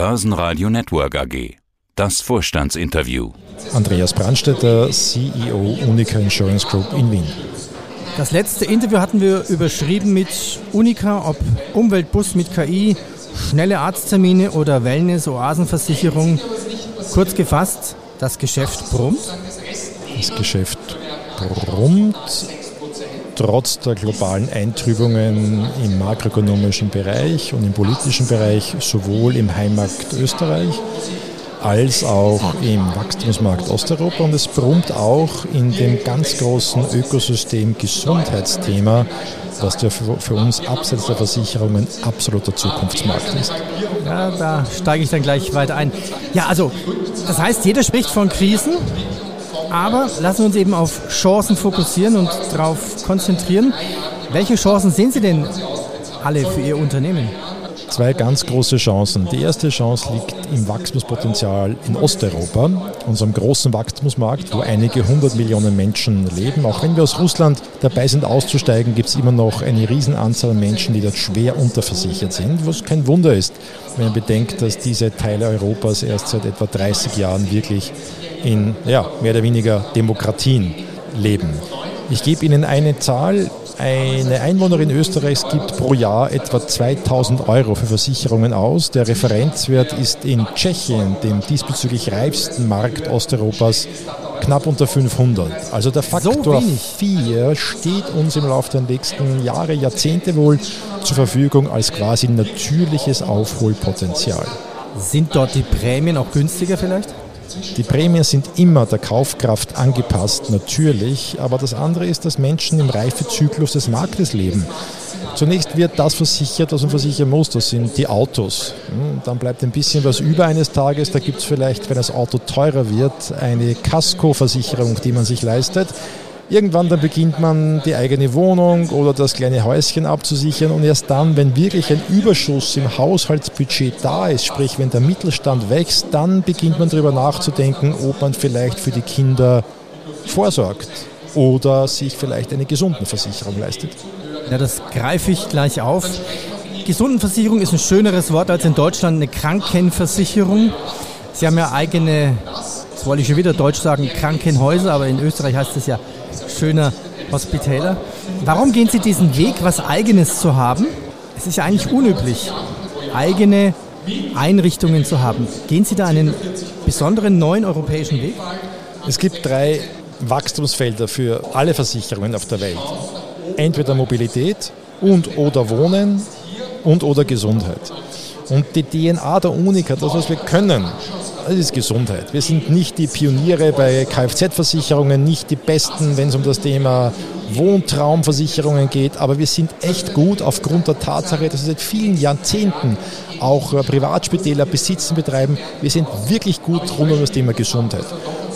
Börsenradio Network AG. Das Vorstandsinterview. Andreas Brandstetter, CEO Unica Insurance Group in Wien. Das letzte Interview hatten wir überschrieben mit Unica, ob Umweltbus mit KI, schnelle Arzttermine oder Wellness-Oasenversicherung. Kurz gefasst, das Geschäft brummt. Das Geschäft brummt trotz der globalen Eintrübungen im makroökonomischen Bereich und im politischen Bereich, sowohl im Heimmarkt Österreich als auch im Wachstumsmarkt Osteuropa. Und es brummt auch in dem ganz großen Ökosystem Gesundheitsthema, was ja für, uns abseits der Versicherungen absoluter Zukunftsmarkt ist. Ja, da steige ich dann gleich weiter ein. Ja, also das heißt, jeder spricht von Krisen, aber lassen wir uns eben auf Chancen fokussieren und darauf konzentrieren. Welche Chancen sehen Sie denn alle für Ihr Unternehmen? Zwei ganz große Chancen. Die erste Chance liegt im Wachstumspotenzial in Osteuropa, unserem großen Wachstumsmarkt, wo einige hundert Millionen Menschen leben. Auch wenn wir aus Russland dabei sind auszusteigen, gibt es immer noch eine Riesenanzahl an Menschen, die dort schwer unterversichert sind, was kein Wunder ist, wenn man bedenkt, dass diese Teile Europas erst seit etwa 30 Jahren wirklich in ja, mehr oder weniger Demokratien leben. Ich gebe Ihnen eine Zahl. Eine Einwohnerin Österreichs gibt pro Jahr etwa 2000 Euro für Versicherungen aus. Der Referenzwert ist in Tschechien, dem diesbezüglich reifsten Markt Osteuropas, knapp unter 500. Also der Faktor so 4 steht uns im Laufe der nächsten Jahre, Jahrzehnte wohl zur Verfügung als quasi natürliches Aufholpotenzial. Sind dort die Prämien auch günstiger vielleicht? Die Prämien sind immer der Kaufkraft angepasst, natürlich, aber das andere ist, dass Menschen im Reifezyklus des Marktes leben. Zunächst wird das versichert, was man versichern muss. Das sind die Autos. Hm, dann bleibt ein bisschen was über eines Tages. Da gibt es vielleicht, wenn das Auto teurer wird, eine Kaskoversicherung, die man sich leistet. Irgendwann dann beginnt man die eigene Wohnung oder das kleine Häuschen abzusichern und erst dann, wenn wirklich ein Überschuss im Haushaltsbudget da ist, sprich wenn der Mittelstand wächst, dann beginnt man darüber nachzudenken, ob man vielleicht für die Kinder vorsorgt oder sich vielleicht eine Gesundenversicherung leistet. Ja, das greife ich gleich auf. Gesundenversicherung ist ein schöneres Wort als in Deutschland eine Krankenversicherung. Sie haben ja eigene, jetzt wollte ich schon wieder Deutsch sagen, Krankenhäuser, aber in Österreich heißt es ja schöner Hospitaler. Warum gehen Sie diesen Weg, was Eigenes zu haben? Es ist ja eigentlich unüblich, eigene Einrichtungen zu haben. Gehen Sie da einen besonderen neuen europäischen Weg? Es gibt drei Wachstumsfelder für alle Versicherungen auf der Welt. Entweder Mobilität und oder Wohnen und oder Gesundheit. Und die DNA der Unica, das was wir können, das ist Gesundheit. Wir sind nicht die Pioniere bei Kfz-Versicherungen, nicht die Besten, wenn es um das Thema Wohntraumversicherungen geht, aber wir sind echt gut aufgrund der Tatsache, dass wir seit vielen Jahrzehnten auch äh, Privatspitäler besitzen, betreiben. Wir sind wirklich gut rund um das Thema Gesundheit.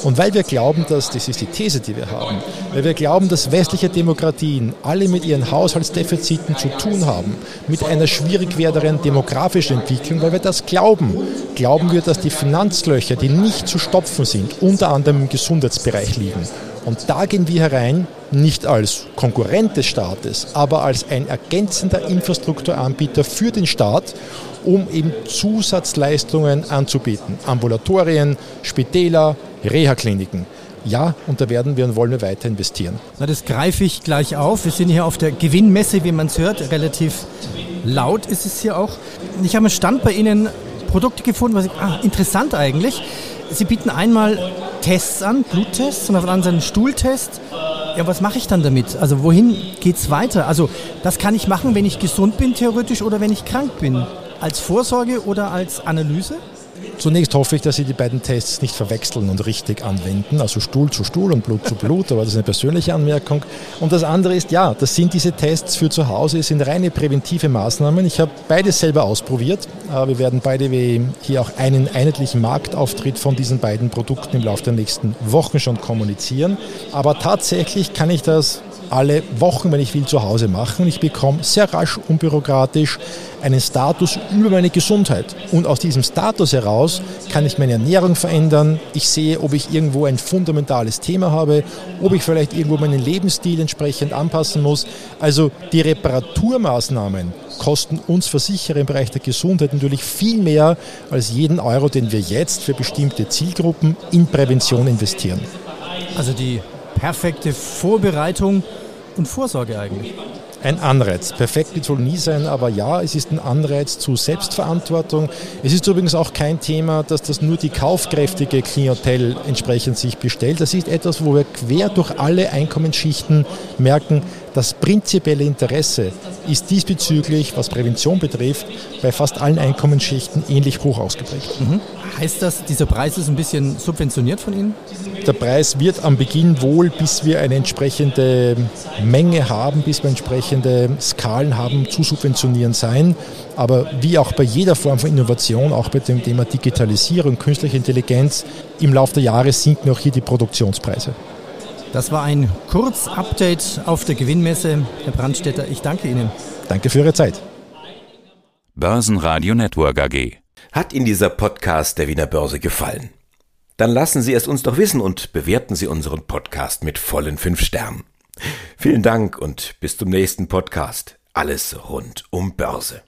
Und weil wir glauben, dass, das ist die These, die wir haben, weil wir glauben, dass westliche Demokratien alle mit ihren Haushaltsdefiziten zu tun haben, mit einer schwierig werdenden demografischen Entwicklung, weil wir das glauben, glauben wir, dass die Finanzlöcher, die nicht zu stopfen sind, unter anderem im Gesundheitsbereich liegen. Und da gehen wir herein, nicht als Konkurrent des Staates, aber als ein ergänzender Infrastrukturanbieter für den Staat, um eben Zusatzleistungen anzubieten. Ambulatorien, Spitäler, Reha-Kliniken. Ja, und da werden wir und wollen wir weiter investieren. Na, das greife ich gleich auf. Wir sind hier auf der Gewinnmesse, wie man es hört. Relativ laut ist es hier auch. Ich habe einen Stand bei Ihnen Produkte gefunden, was ich, ah, interessant eigentlich. Sie bieten einmal Tests an, Bluttests und auf der anderen Seite einen Stuhltest. Ja, was mache ich dann damit? Also wohin geht es weiter? Also das kann ich machen, wenn ich gesund bin theoretisch oder wenn ich krank bin. Als Vorsorge oder als Analyse? Zunächst hoffe ich, dass Sie die beiden Tests nicht verwechseln und richtig anwenden, also Stuhl zu Stuhl und Blut zu Blut, aber das ist eine persönliche Anmerkung. Und das andere ist, ja, das sind diese Tests für zu Hause, es sind reine präventive Maßnahmen. Ich habe beides selber ausprobiert. Wir werden beide hier auch einen einheitlichen Marktauftritt von diesen beiden Produkten im Laufe der nächsten Wochen schon kommunizieren. Aber tatsächlich kann ich das alle Wochen, wenn ich will, zu Hause machen. Und ich bekomme sehr rasch, unbürokratisch einen Status über meine Gesundheit. Und aus diesem Status heraus kann ich meine Ernährung verändern. Ich sehe, ob ich irgendwo ein fundamentales Thema habe, ob ich vielleicht irgendwo meinen Lebensstil entsprechend anpassen muss. Also die Reparaturmaßnahmen kosten uns Versicherer im Bereich der Gesundheit natürlich viel mehr als jeden Euro, den wir jetzt für bestimmte Zielgruppen in Prävention investieren. Also die perfekte Vorbereitung und Vorsorge eigentlich. Ein Anreiz. Perfekt wird wohl nie sein, aber ja, es ist ein Anreiz zu Selbstverantwortung. Es ist übrigens auch kein Thema, dass das nur die kaufkräftige Klientel entsprechend sich bestellt. Das ist etwas, wo wir quer durch alle Einkommensschichten merken, das prinzipielle Interesse ist diesbezüglich, was Prävention betrifft, bei fast allen Einkommensschichten ähnlich hoch ausgeprägt. Mhm. Heißt das, dieser Preis ist ein bisschen subventioniert von Ihnen? Der Preis wird am Beginn wohl, bis wir eine entsprechende Menge haben, bis wir entsprechende Skalen haben, zu subventionieren sein. Aber wie auch bei jeder Form von Innovation, auch bei dem Thema Digitalisierung, künstliche Intelligenz, im Laufe der Jahre sinken auch hier die Produktionspreise. Das war ein Kurzupdate auf der Gewinnmesse. Herr Brandstätter, ich danke Ihnen. Danke für Ihre Zeit. Börsenradio Network AG. Hat Ihnen dieser Podcast der Wiener Börse gefallen? Dann lassen Sie es uns doch wissen und bewerten Sie unseren Podcast mit vollen fünf Sternen. Vielen Dank und bis zum nächsten Podcast. Alles rund um Börse.